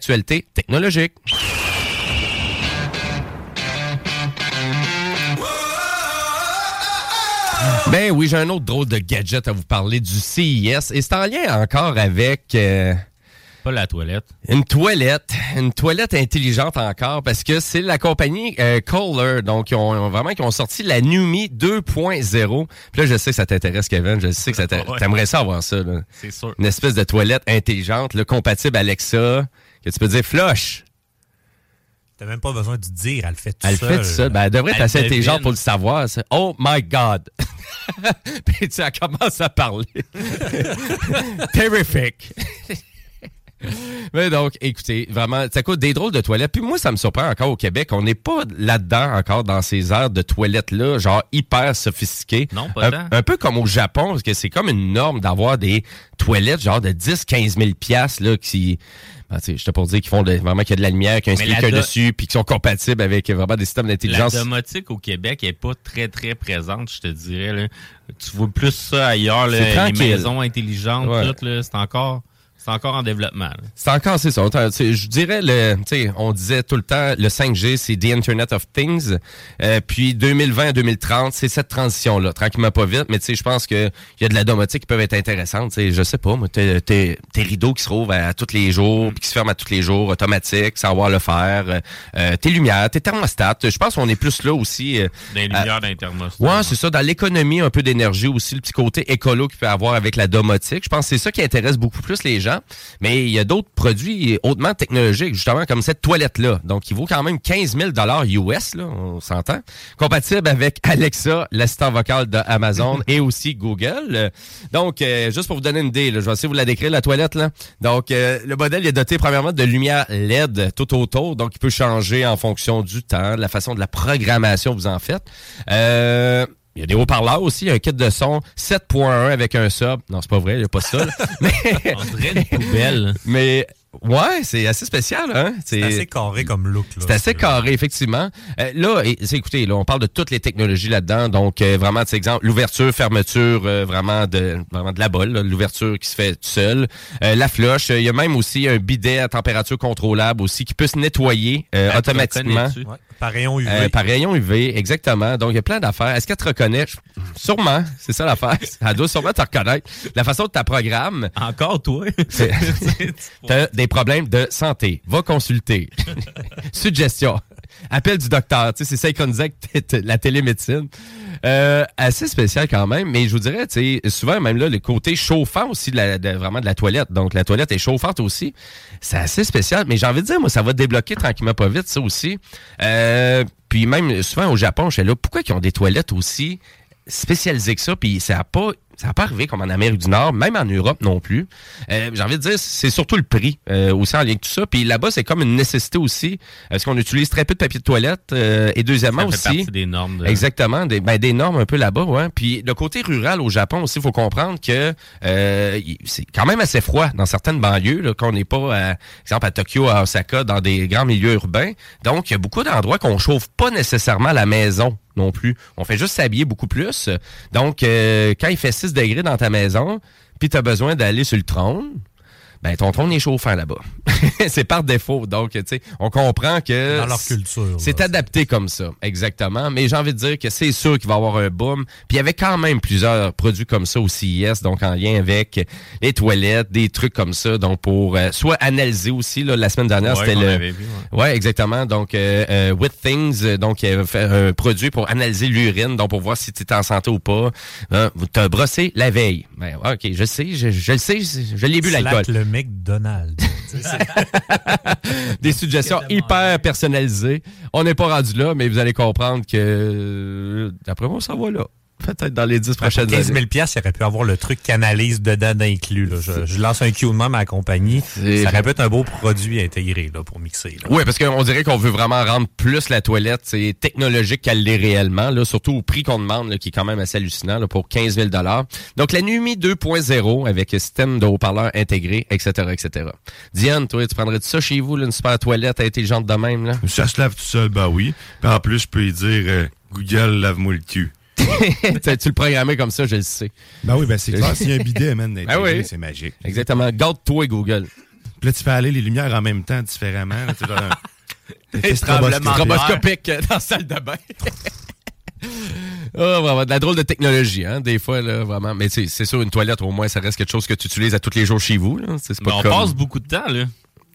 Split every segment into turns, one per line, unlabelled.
Actualité technologique. Ben oui, j'ai un autre drôle de gadget à vous parler du CIS et c'est en lien encore avec... euh,
Pas la toilette.
Une toilette, une toilette intelligente encore, parce que c'est la compagnie euh, Kohler, donc ils ont vraiment qui ont sorti la Numi 2.0. Puis là, je sais que ça t'intéresse, Kevin, je sais que ça t'aimerais ça avoir ça.
C'est sûr.
Une espèce de toilette intelligente, là, compatible Alexa, que tu peux dire flush.
T'as même pas besoin de dire, elle le fait tout
Elle
seul.
fait tout ça. Ben, elle devrait être
Elle
assez
devine.
intelligente pour le savoir. ça. Oh my God! Puis tu sais, elle commence à parler. Terrific! Mais donc, écoutez, vraiment, ça coûte des drôles de toilettes. Puis moi, ça me surprend encore au Québec. On n'est pas là-dedans encore dans ces aires de toilettes-là, genre hyper sophistiquées.
Non, pas
un, un peu comme au Japon, parce que c'est comme une norme d'avoir des toilettes genre de 10-15 000 piastres, là, qui... Ben, sais, j'étais pour dire qu'ils font de- vraiment qu'il y a de la lumière, qu'il y a un
la
speaker
do-
dessus, puis qui sont compatibles avec vraiment des systèmes
La
d'intelligence.
domotique au Québec est pas très, très présente, je te dirais. là. Tu vois plus ça ailleurs, là, les maisons intelligentes,
Ouais.
tout, là, c'est encore, c'est encore en développement.
C'est encore, c'est ça. Je dirais, le, tu sais, on disait tout le temps, le 5G, c'est The Internet of Things. Euh, puis 2020 à 2030, c'est cette transition-là, tranquillement pas vite. Mais tu sais, je pense que il y a de la domotique qui peuvent être intéressantes. Tu sais, je sais pas, moi, t'es- rideaux qui se rouvrent à, tous les jours, puis qui se ferment à tous les jours, automatique, sans avoir à le faire. Euh, tes lumières, tes thermostats. Je pense qu'on est plus là aussi. euh,
Des lumières d'intermostat.
Ouais, c'est ça. Dans l'économie, un peu d'énergie aussi, le petit côté écolo qu'il peut avoir avec la domotique. Je pense que c'est ça qui intéresse beaucoup plus les gens. Mais il y a d'autres produits hautement technologiques, justement, comme cette toilette-là. Donc, il vaut quand même 15 000 US, là, on s'entend. Compatible avec Alexa, l'assistant vocal de Amazon et aussi Google. Donc, euh, juste pour vous donner une idée, là, je vais essayer de vous la décrire, la toilette. Là. Donc, euh, le modèle est doté premièrement de lumière LED tout autour. Donc, il peut changer en fonction du temps, de la façon de la programmation que vous en faites. Euh, il y a des haut-parleurs aussi, un kit de son 7.1 avec un sub. Non, c'est pas vrai, il n'y a pas ça. là. mais,
On dirait une poubelle.
mais ouais, c'est assez spécial. Hein?
C'est assez carré comme look. là.
C'est assez carré, effectivement. Euh, là, et- écoutez, là, on parle de toutes les technologies là-dedans. Donc, euh, vraiment, c'est exemple, l'ouverture, fermeture, euh, vraiment de vraiment de la bolle, là, l'ouverture qui se fait tout seul. Euh, la flush, euh, il y a même aussi un bidet à température contrôlable aussi qui peut se nettoyer euh,
te
automatiquement.
Par rayon UV.
Euh, par rayon UV, exactement. Donc, il y a plein d'affaires. Est-ce qu'elle te reconnaît? Sûrement. C'est ça l'affaire. Elle doit sûrement te reconnaître. La façon de ta programme,
Encore toi?
T'as des problèmes de santé. Va consulter. Suggestion. Appel du docteur. C'est synchronisé avec la télémédecine. Euh, assez spécial quand même, mais je vous dirais, souvent même là, le côté chauffant aussi de la, vraiment de la toilette. Donc, la toilette est chauffante aussi. C'est assez spécial, mais j'ai envie de dire, moi, ça va débloquer tranquillement pas vite, ça aussi. Euh, puis même, souvent au Japon, je suis là, pourquoi ils ont des toilettes aussi spécialisées que ça, puis ça a pas... Ça n'a pas arrivé comme en Amérique du Nord, même en Europe non plus. Euh, J'ai envie de dire, c'est surtout le prix euh, aussi en lien avec tout ça. Puis là-bas, c'est comme une nécessité aussi, parce qu'on utilise très peu de papier de toilette. euh, et deuxièmement
Ça fait
aussi,
partie des normes. De...
Exactement, des, ben, des normes un peu là-bas, ouais. Puis le côté rural au Japon aussi, il faut comprendre que euh, c'est quand même assez froid dans certaines banlieues, là, qu'on n'est pas, à, exemple, à Tokyo, à Osaka, dans des grands milieux urbains. Donc, il y a beaucoup d'endroits qu'on chauffe pas nécessairement à la maison non plus. On fait juste s'habiller beaucoup plus. Donc, euh, quand il fait 6 degrés dans ta maison, puis tu as besoin d'aller sur le trône, ben, ton trône est chauffant là-bas. c'est par défaut. Donc, tu sais, on comprend que.
Dans leur culture.
C'est adapté comme ça, exactement. Mais j'ai envie de dire que c'est sûr qu'il va y avoir un boom. Puis il y avait quand même plusieurs produits comme ça au CIS, donc en lien avec les toilettes, des trucs comme ça. Donc, pour euh, soit analyser aussi, là, la semaine dernière,
Ouais,
c'était le.
vu, ouais.
Ouais, exactement. Donc, euh, euh, With Things, euh, donc, il avait fait un produit pour analyser l'urine, donc pour voir si tu es en santé ou pas. Hein, tu as brossé la veille. Ben, OK, je sais, je, je le sais, je, je l'ai bu l'alcool.
McDonald's.
Des suggestions hyper personnalisées. On n'est pas rendu là, mais vous allez comprendre que, euh, d'après moi, ça va là. Peut-être dans les 10
Pour
prochaines
15
années.
000 piastres, il aurait pu avoir le truc canalise dedans d'inclus. là. Je, je lance un cue de même à la compagnie. Ça aurait pu être un beau produit intégré là, pour mixer. là.
Oui, parce qu'on dirait qu'on veut vraiment rendre plus la toilette c'est technologique qu'elle l'est réellement, là, surtout au prix qu'on demande, là, qui est quand même assez hallucinant, là, pour 15 000 Donc, la Numi 2.0 avec système de haut-parleur intégré, etc., etc. Diane, toi, tu prendrais ça chez vous, là, une super toilette intelligente de même, là?
Ça se lave tout seul, bah oui. Puis en plus, je peux lui dire euh, Google, lave-moi le cul.
tu tu le programmais comme ça, je le sais.
Ben oui, ben c'est clair. S'il y a un bidet, man,
Ben oui.
c'est magique.
Exactement. Garde-toi, Google.
Puis là, tu fais aller les lumières en même temps, différemment. Là, tu genre un-.
Stroboscopique euh, dans la salle de bain. Ah, vraiment, de la drôle de technologie, hein, des fois, là, vraiment. Mais c'est sûr, une toilette, au moins, ça reste quelque chose que tu utilises à tous les jours chez vous. Là. C'est
Mais
pas
on
comme-
passe beaucoup de temps, là.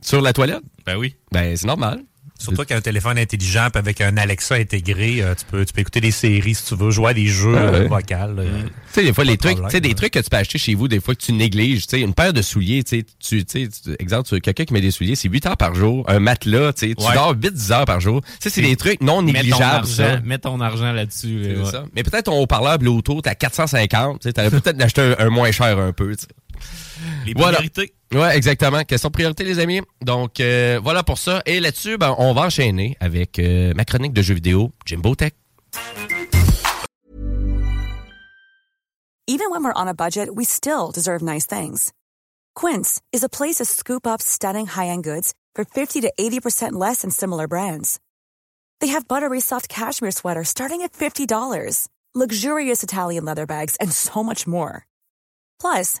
Sur la toilette?
Ben oui.
Ben, c'est normal.
Surtout qu'un téléphone intelligent avec un Alexa intégré, euh, tu, peux, tu peux écouter des séries si tu veux, jouer à des jeux
Ah ouais.
euh, vocaux. euh.
Tu sais, des fois, les trucs, tu sais,
problème,
des trucs que tu peux acheter chez vous, des fois que tu négliges, tu sais, une paire de souliers, tu sais, tu, exemple, quelqu'un qui met des souliers, c'est 8 heures par jour, un matelas, tu sais, tu
Ouais.
dors 8-10 heures par jour. Tu sais, c'est des trucs non négligeables, ça.
mets ton argent là-dessus. Ouais.
ça. Mais peut-être ton haut-parleur Bluetooth à 450, tu sais, t'aurais peut-être acheté un, un moins cher un peu.
Les
Voilà. Ouais, exactement. Question priorité, les amis. Donc, euh, voilà pour ça. Et là-dessus, ben, on va enchaîner avec euh, ma chronique de jeux vidéo, Jimbo Tech.
Even when we're on a budget, we still deserve nice things. Quince is a place to scoop up stunning high-end goods for 50 to 80% less than similar brands. They have buttery soft cashmere sweaters starting at $50, luxurious Italian leather bags, and so much more. Plus,